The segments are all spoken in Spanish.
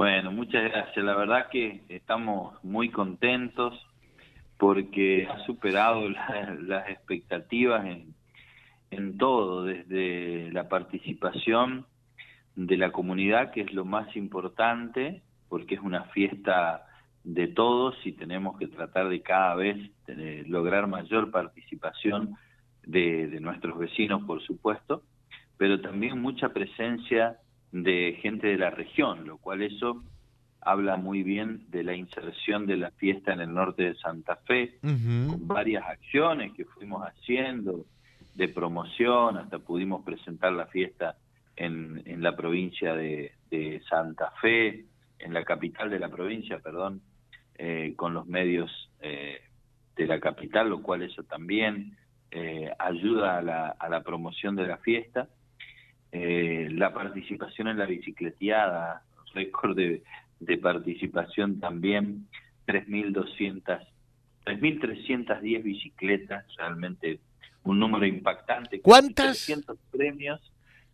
Bueno, muchas gracias. La verdad que estamos muy contentos porque ha superado las expectativas en, en todo, desde la participación de la comunidad, que es lo más importante, porque es una fiesta de todos y tenemos que tratar de cada vez lograr mayor participación de, de, nuestros vecinos, por supuesto, pero también mucha presencia de gente de la región, lo cual eso habla muy bien de la inserción de la fiesta en el norte de Santa Fe, con varias acciones que fuimos haciendo de promoción, hasta pudimos presentar la fiesta en, en la provincia de, de Santa Fe, en la capital de la provincia, perdón, eh, con los medios eh, de la capital, lo cual eso también eh, ayuda a la, a la, promoción de la fiesta. La participación en la bicicleteada, récord de, de participación también, 3.200, 3.310 bicicletas, realmente un número impactante. ¿Cuántas? 300 premios,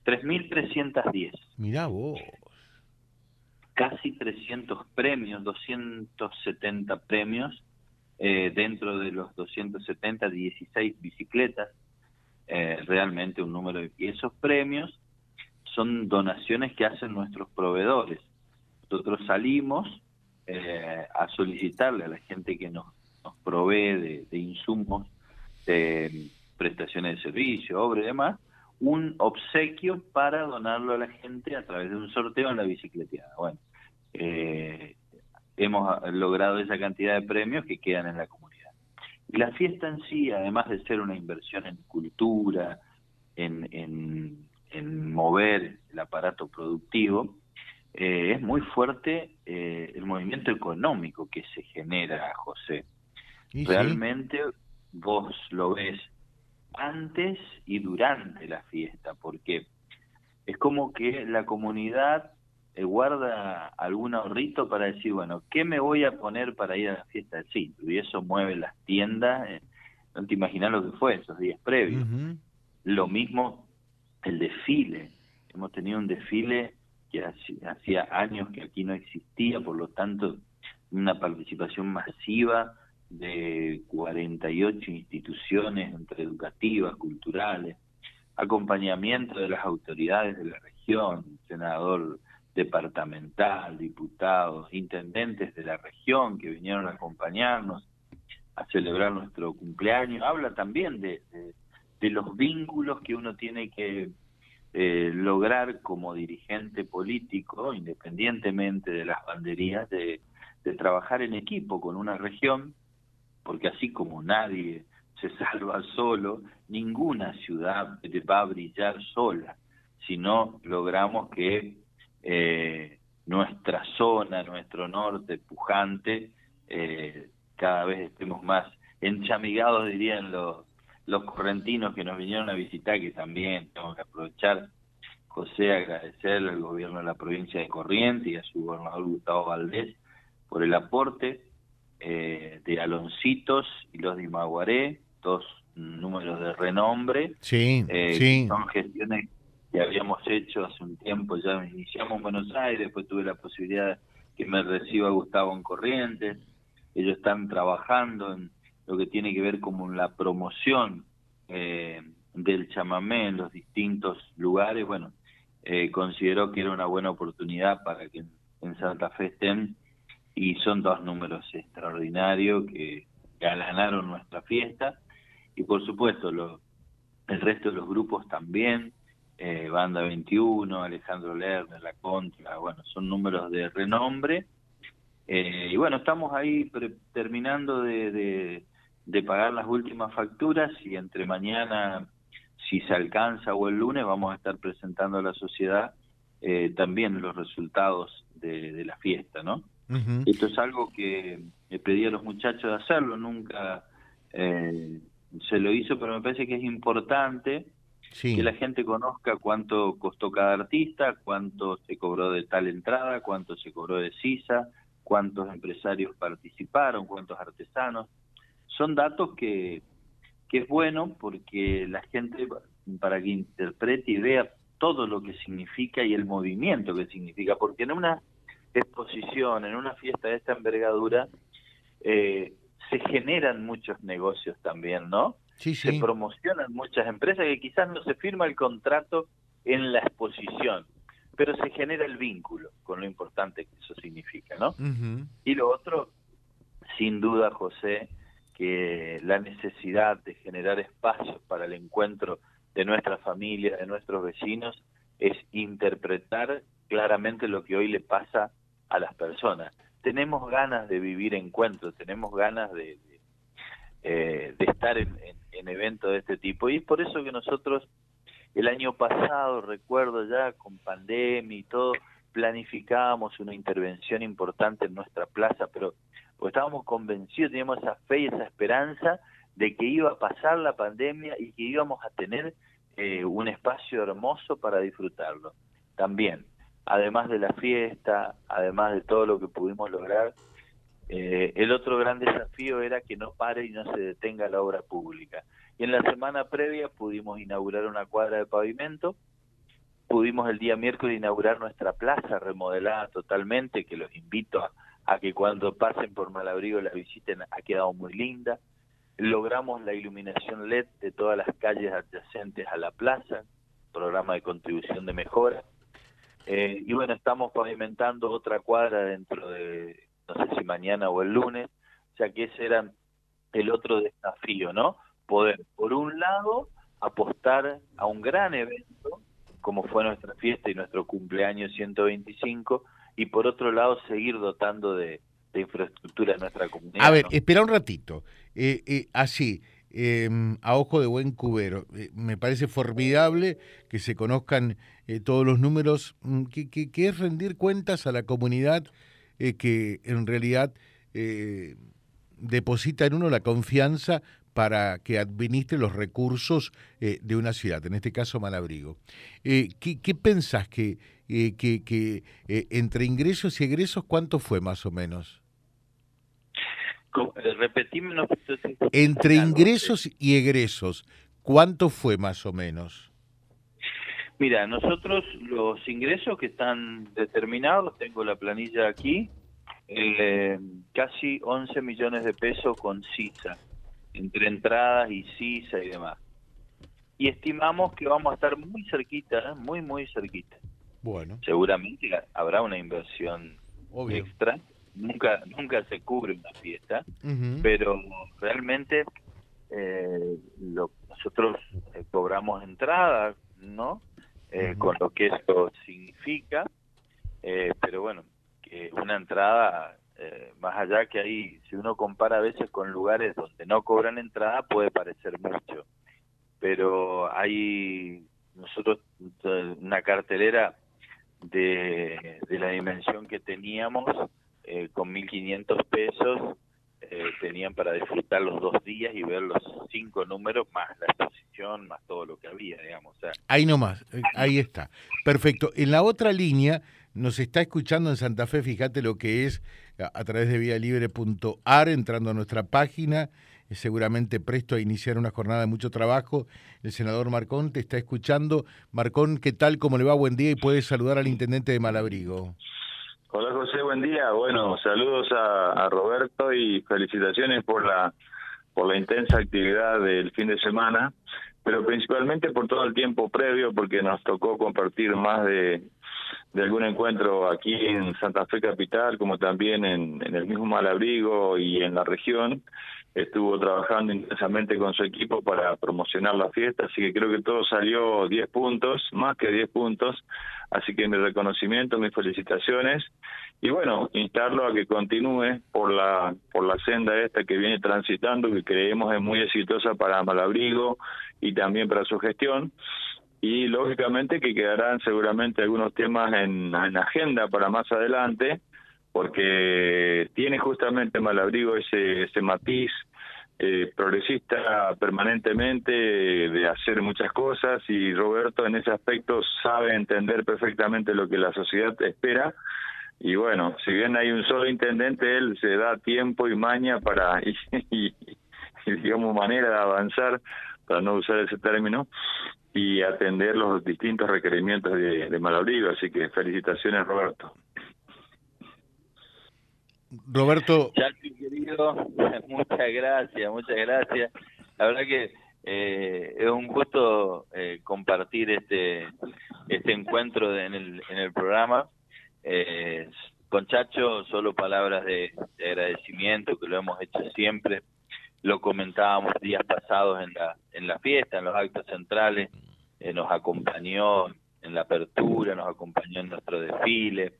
3.310. Mirá vos. Casi 300 premios, 270 premios, eh, dentro de los 270, 16 bicicletas, eh, realmente un número. Y esos premios son donaciones que hacen nuestros proveedores. Nosotros salimos eh, a solicitarle a la gente que nos, nos provee de, insumos, de prestaciones de servicio, obra y demás, un obsequio para donarlo a la gente a través de un sorteo en la bicicleteada. Bueno, eh, hemos logrado esa cantidad de premios que quedan en la comunidad. Y la fiesta en sí, además de ser una inversión en cultura, en, en mover el aparato productivo, eh, es muy fuerte eh, el movimiento económico que se genera, José. Realmente sí? vos lo ves antes y durante la fiesta, porque es como que la comunidad eh, guarda algún ahorrito para decir, bueno, ¿qué me voy a poner para ir a la fiesta del sitio? Y eso mueve las tiendas, no te imaginas lo que fue esos días previos. Uh -huh. Lo mismo el desfile, hemos tenido un desfile que hacía años que aquí no existía, por lo tanto, una participación masiva, de 48 instituciones entre educativas, culturales, acompañamiento de las autoridades de la región, senador departamental, diputados, intendentes de la región que vinieron a acompañarnos a celebrar nuestro cumpleaños. Habla también de, de, de los vínculos que uno tiene que eh, lograr como dirigente político, independientemente de las banderías, de, de trabajar en equipo con una región porque así como nadie se salva solo, ninguna ciudad va a brillar sola, si no logramos que eh, nuestra zona, nuestro norte pujante, eh, cada vez estemos más enchamigados, dirían los, los correntinos que nos vinieron a visitar, que también tengo que aprovechar, José, agradecerle al gobierno de la provincia de Corrientes y a su gobernador Gustavo Valdés por el aporte eh, de Aloncitos y los de Imaguaré, dos números de renombre. Sí, eh, sí. Son gestiones que habíamos hecho hace un tiempo, ya iniciamos en Buenos Aires, después tuve la posibilidad que me reciba Gustavo en Corrientes. Ellos están trabajando en lo que tiene que ver como la promoción eh, del chamamé en los distintos lugares. Bueno, eh, consideró que era una buena oportunidad para que en Santa Fe estén y son dos números extraordinarios que ganaron nuestra fiesta y por supuesto lo, el resto de los grupos también, eh, Banda 21, Alejandro Lerner, La Contra, bueno, son números de renombre eh, y bueno, estamos ahí terminando de, de, de pagar las últimas facturas y entre mañana, si se alcanza o el lunes, vamos a estar presentando a la sociedad eh, también los resultados de, de la fiesta, ¿no? Uh -huh. Esto es algo que le pedí a los muchachos de hacerlo, nunca eh, se lo hizo, pero me parece que es importante sí. que la gente conozca cuánto costó cada artista, cuánto se cobró de tal entrada, cuánto se cobró de CISA, cuántos empresarios participaron, cuántos artesanos. Son datos que, que es bueno porque la gente, para que interprete y vea todo lo que significa y el movimiento que significa, porque en una exposición, en una fiesta de esta envergadura, eh, se generan muchos negocios también, ¿no? Sí, Se sí. promocionan muchas empresas que quizás no se firma el contrato en la exposición, pero se genera el vínculo con lo importante que eso significa, ¿no? Ujú. Y lo otro, sin duda, José, que la necesidad de generar espacios para el encuentro de nuestra familia, de nuestros vecinos, es interpretar claramente lo que hoy le pasa a las personas. Tenemos ganas de vivir encuentros, tenemos ganas de, eh, estar en- en eventos de este tipo. Y es por eso que nosotros el año pasado, recuerdo ya, con pandemia y todo, planificábamos una intervención importante en nuestra plaza, pero estábamos convencidos, teníamos esa fe y esa esperanza de que iba a pasar la pandemia y que íbamos a tener eh, un espacio hermoso para disfrutarlo. También, además de la fiesta, además de todo lo que pudimos lograr, eh, el otro gran desafío era que no pare y no se detenga la obra pública. Y en la semana previa pudimos inaugurar una cuadra de pavimento, pudimos el día miércoles inaugurar nuestra plaza remodelada totalmente, que los invito a, a que cuando pasen por Malabrigo la visiten, ha quedado muy linda. Logramos la iluminación LED de todas las calles adyacentes a la plaza, programa de contribución de mejora. Eh, y bueno, estamos pavimentando otra cuadra dentro de, no sé si mañana o el lunes, sea que ese era el otro desafío, ¿no? Poder, por un lado, apostar a un gran evento, como fue nuestra fiesta y nuestro cumpleaños 125, y por otro lado, seguir dotando de, de infraestructura en nuestra comunidad. A ver, ¿no? espera un ratito. Eh, eh, así, eh, a ojo de buen cubero, eh, me parece formidable que se conozcan todos los números, mm, que, que- que es rendir cuentas a la comunidad que en realidad deposita en uno la confianza para que administre los recursos eh, de una ciudad, en este caso Malabrigo. Eh, ¿qué, qué pensás que, eh, que, que, eh, entre ingresos y egresos cuánto fue más o menos? Eh, Repetime, no sé si- Entre ingresos y egresos, ¿cuánto fue más o menos? Mira, nosotros los ingresos que están determinados, tengo la planilla aquí, eh, casi 11 millones de pesos con CISA, entre entradas y CISA y demás. Y estimamos que vamos a estar muy cerquita, muy, muy cerquita. Bueno, Seguramente habrá una inversión obvio. extra, nunca nunca se cubre una fiesta, pero realmente eh, lo, nosotros eh, cobramos entrada, ¿no? Eh. Con lo que eso significa, pero bueno, que una entrada, más allá que ahí, si uno compara a veces con lugares donde no cobran entrada, puede parecer mucho, pero hay nosotros una cartelera de, de la dimensión que teníamos eh, con 1.500 pesos eh, tenían para disfrutar los dos días y ver los cinco números más la exposición, más todo lo que había, digamos. O sea, Ahí eh, ahí está. Perfecto. En la otra línea nos está escuchando en Santa Fe, fíjate lo que es a, a través de vialibre.ar, entrando a nuestra página, seguramente presto a iniciar una jornada de mucho trabajo. El senador Marcón te está escuchando. Marcón, ¿qué tal? ¿Cómo le va? Buen día y puedes saludar al intendente de Malabrigo. Hola José, buen día. Bueno, saludos a, Roberto y felicitaciones por la por la intensa actividad del fin de semana, pero principalmente por todo el tiempo previo, porque nos tocó compartir más de, de algún encuentro aquí en Santa Fe Capital, como también en, en el mismo Malabrigo y en la región. Estuvo trabajando intensamente con su equipo para promocionar la fiesta, así que creo que todo salió 10 puntos, más que 10 puntos. Así que mi reconocimiento, mis felicitaciones y bueno, instarlo a que continúe por la por la senda esta que viene transitando, que creemos es muy exitosa para Malabrigo y también para su gestión. Y lógicamente que quedarán seguramente algunos temas en, en agenda para más adelante, porque tiene justamente Malabrigo ese, ese matiz eh, progresista permanentemente de hacer muchas cosas y Roberto en ese aspecto sabe entender perfectamente lo que la sociedad espera y bueno, si bien hay un solo intendente, él se da tiempo y maña para, y, digamos, manera de avanzar, para no usar ese término, y atender los distintos requerimientos de, de. Así que felicitaciones, Roberto. Roberto. Chacho, querido, muchas gracias, muchas gracias. La verdad que eh, es un gusto eh, compartir este este encuentro en, el, en el programa. Eh, con Chacho, solo palabras de, agradecimiento, que lo hemos hecho siempre. Lo comentábamos días pasados en la, en la fiesta, en los actos centrales. nos acompañó en la apertura, nos acompañó en nuestro desfile,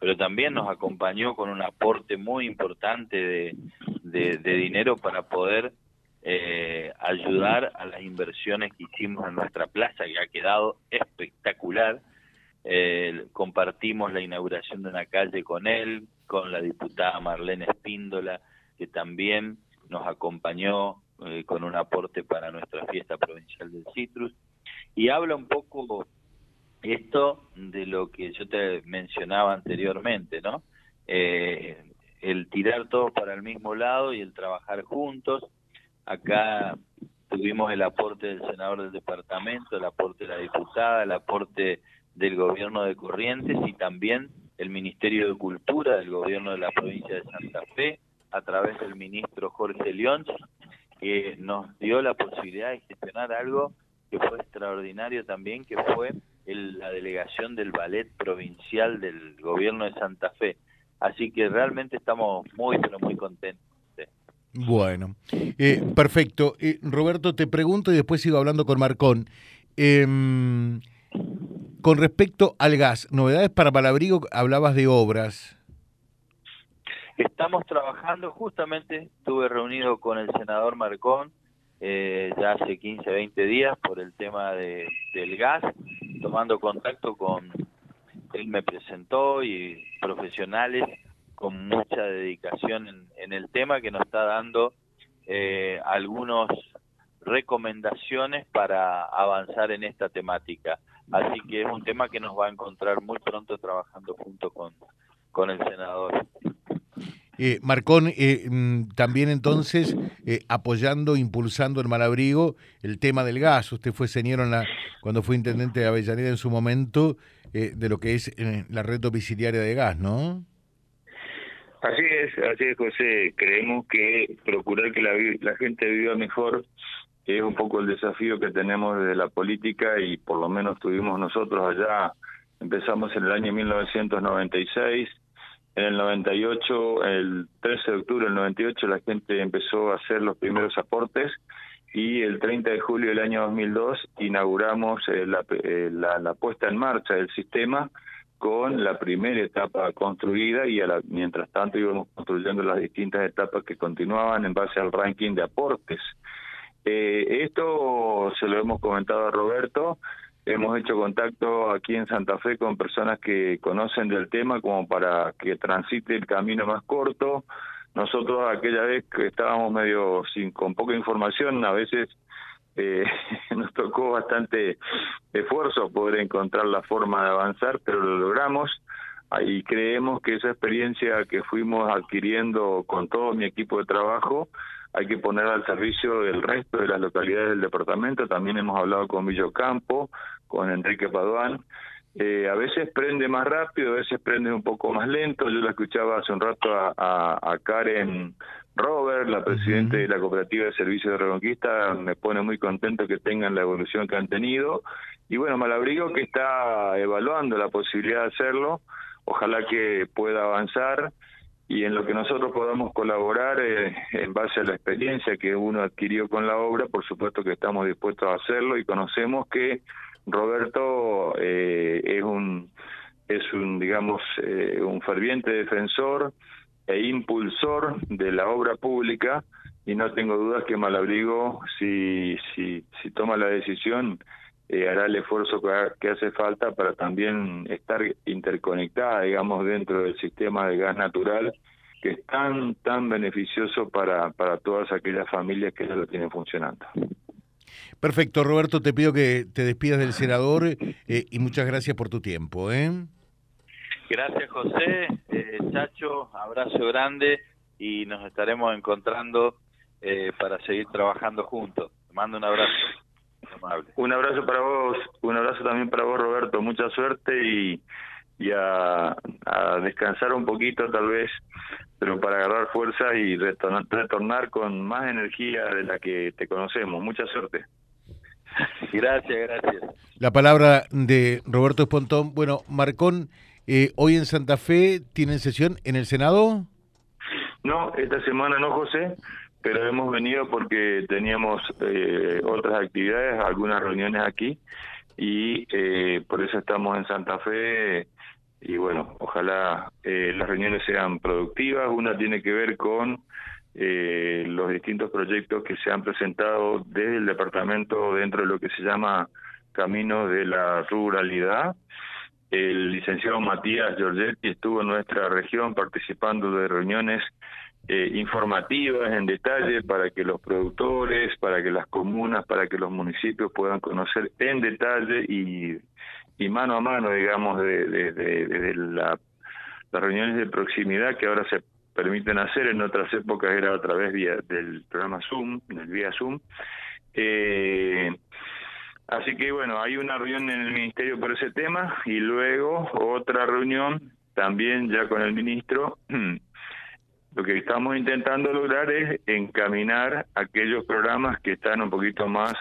pero también nos acompañó con un aporte muy importante de, dinero para poder eh, ayudar a las inversiones que hicimos en nuestra plaza, que ha quedado espectacular. Eh, compartimos la inauguración de una calle con él, con la diputada Marlene Espíndola, que también nos acompañó eh, con un aporte para nuestra fiesta provincial del Citrus. Y habla un poco esto de lo que yo te mencionaba anteriormente, ¿no? Eh, el tirar todos para el mismo lado y el trabajar juntos. Acá tuvimos el aporte del senador del departamento, el aporte de la diputada, el aporte del gobierno de Corrientes y también el Ministerio de Cultura del gobierno de la provincia de Santa Fe, a través del ministro Jorge León, que nos dio la posibilidad de gestionar algo que fue extraordinario también, que fue la delegación del ballet provincial del gobierno de Santa Fe. Así que realmente estamos muy, pero muy contentos. Bueno, eh, perfecto. Eh, Roberto, te pregunto y después sigo hablando con Marcón. Em, con respecto al gas, novedades para Palabrigo, hablabas de obras. Estamos trabajando, justamente estuve reunido con el senador Marcón eh, ya hace 15, 20 días por el tema de, del gas tomando contacto con, él me presentó y profesionales con mucha dedicación en, el tema que nos está dando eh, algunas recomendaciones para avanzar en esta temática. Así que es un tema que nos va a encontrar muy pronto trabajando junto con, con el senador. Eh, Marcón, eh, mm, también entonces eh, apoyando, impulsando en Malabrigo el tema del gas. Usted fue señor cuando fue intendente de Avellaneda en su momento de lo que es la red domiciliaria de gas, ¿no? Así es, así es, José. Creemos que procurar que la, la gente viva mejor es un poco el desafío que tenemos desde la política y por lo menos tuvimos nosotros allá, empezamos en el año 1996 en el 98, el 13 de octubre del 98, la gente empezó a hacer los primeros aportes y el 30 de julio del año 2002 inauguramos eh, eh, la, la, puesta en marcha del sistema con la primera etapa construida y a la, mientras tanto íbamos construyendo las distintas etapas que continuaban en base al ranking de aportes. Eh, esto se lo hemos comentado a Roberto, Hemos hecho contacto aquí en Santa Fe con personas que conocen del tema como para que transite el camino más corto. Nosotros aquella vez que estábamos medio sin con poca información, a veces eh, nos tocó bastante esfuerzo poder encontrar la forma de avanzar, pero lo logramos y creemos que esa experiencia que fuimos adquiriendo con todo mi equipo de trabajo hay que poner al servicio del resto de las localidades del departamento. También hemos hablado con Villocampo, con Enrique Paduán. Eh, a veces prende más rápido, a veces prende un poco más lento. Yo la escuchaba hace un rato a, a, Karen Robert, la presidenta de la Cooperativa de Servicios de Reconquista. Me pone muy contento que tengan la evolución que han tenido. Y bueno, Malabrigo que está evaluando la posibilidad de hacerlo. Ojalá que pueda avanzar y en lo que nosotros podamos colaborar eh, en base a la experiencia que uno adquirió con la obra, por supuesto que estamos dispuestos a hacerlo y conocemos que Roberto eh, es un es un digamos eh, un ferviente defensor e impulsor de la obra pública y no tengo dudas que Malabrigo si si si toma la decisión eh, hará el esfuerzo que, hace falta para también estar interconectada, digamos, dentro del sistema de gas natural que es tan, tan beneficioso para, para todas aquellas familias que ya lo tienen funcionando. Perfecto, Roberto, te pido que te despidas del senador eh, y muchas gracias por tu tiempo. ¿eh? Gracias, José. Eh, Chacho, abrazo grande y nos estaremos encontrando para seguir trabajando juntos. Te mando un abrazo. Un abrazo para vos, un abrazo también para vos, Roberto. Mucha suerte y, y a, descansar un poquito tal vez, pero para agarrar fuerza y retornar, retornar con más energía de la que te conocemos. Mucha suerte. Gracias, gracias. La palabra de Roberto Espontón. Bueno, Marcón, eh, hoy en Santa Fe tienen sesión en el Senado. No, esta semana no, José, pero hemos venido porque teníamos eh, otras actividades, algunas reuniones aquí y eh, por eso estamos en Santa Fe y bueno, ojalá eh, las reuniones sean productivas. Una tiene que ver con eh, los distintos proyectos que se han presentado desde el departamento dentro de lo que se llama Camino de la Ruralidad. El licenciado Matías Giorgetti estuvo en nuestra región participando de reuniones eh, informativas en detalle para que los productores, para que las comunas, para que los municipios puedan conocer en detalle y, mano a mano, digamos, de, de, de, la, las reuniones de proximidad que ahora se permiten hacer, en otras épocas era a través vía, del programa Zoom, del vía Zoom. Eh, así que bueno, hay una reunión en el Ministerio por ese tema y luego otra reunión también ya con el ministro Lo que estamos intentando lograr es encaminar aquellos programas que están un poquito más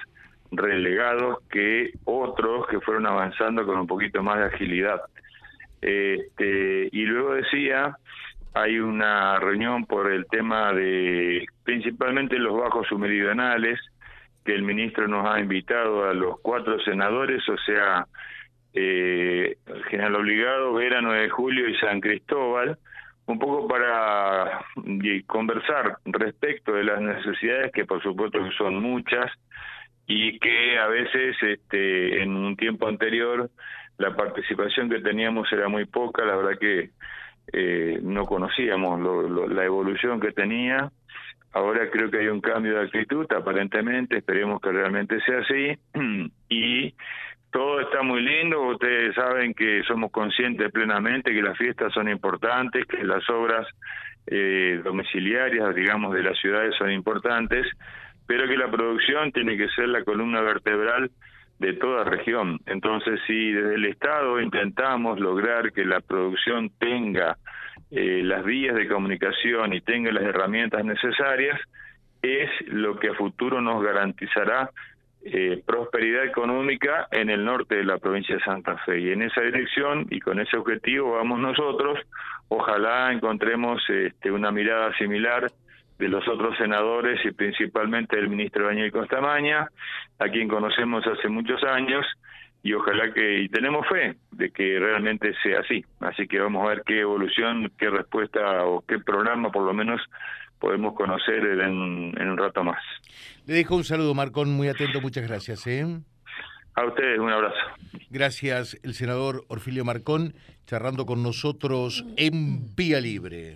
relegados que otros que fueron avanzando con un poquito más de agilidad. Este, y luego decía, hay una reunión por el tema de principalmente los bajos submeridionales, que el ministro nos ha invitado a los cuatro senadores, o sea, eh, General Obligado, Vera 9 de Julio y San Cristóbal, un poco para conversar respecto de las necesidades que por supuesto son muchas y que a veces este en un tiempo anterior la participación que teníamos era muy poca la verdad que eh, no conocíamos la evolución que tenía. Ahora creo que hay un cambio de actitud aparentemente esperemos que realmente sea así y todo está muy lindo, ustedes saben que somos conscientes plenamente que las fiestas son importantes, que las obras eh, domiciliarias, digamos, de las ciudades son importantes, pero que la producción tiene que ser la columna vertebral de toda región. Entonces, si desde el Estado intentamos lograr que la producción tenga eh, las vías de comunicación y tenga las herramientas necesarias, es lo que a futuro nos garantizará eh, prosperidad económica en el norte de la provincia de Santa Fe. Y en esa dirección y con ese objetivo vamos nosotros. Ojalá encontremos este, una mirada similar de los otros senadores y principalmente del ministro Daniel Costamaña, a quien conocemos hace muchos años y ojalá que y tenemos fe de que realmente sea así. Así que vamos a ver qué evolución, qué respuesta o qué programa por lo menos podemos conocer en, en un rato más. Le dejo un saludo, Marcón, muy atento, muchas gracias. ¿eh? A ustedes, un abrazo. Gracias, el senador Orfilio Marcón, charlando con nosotros en Vía Libre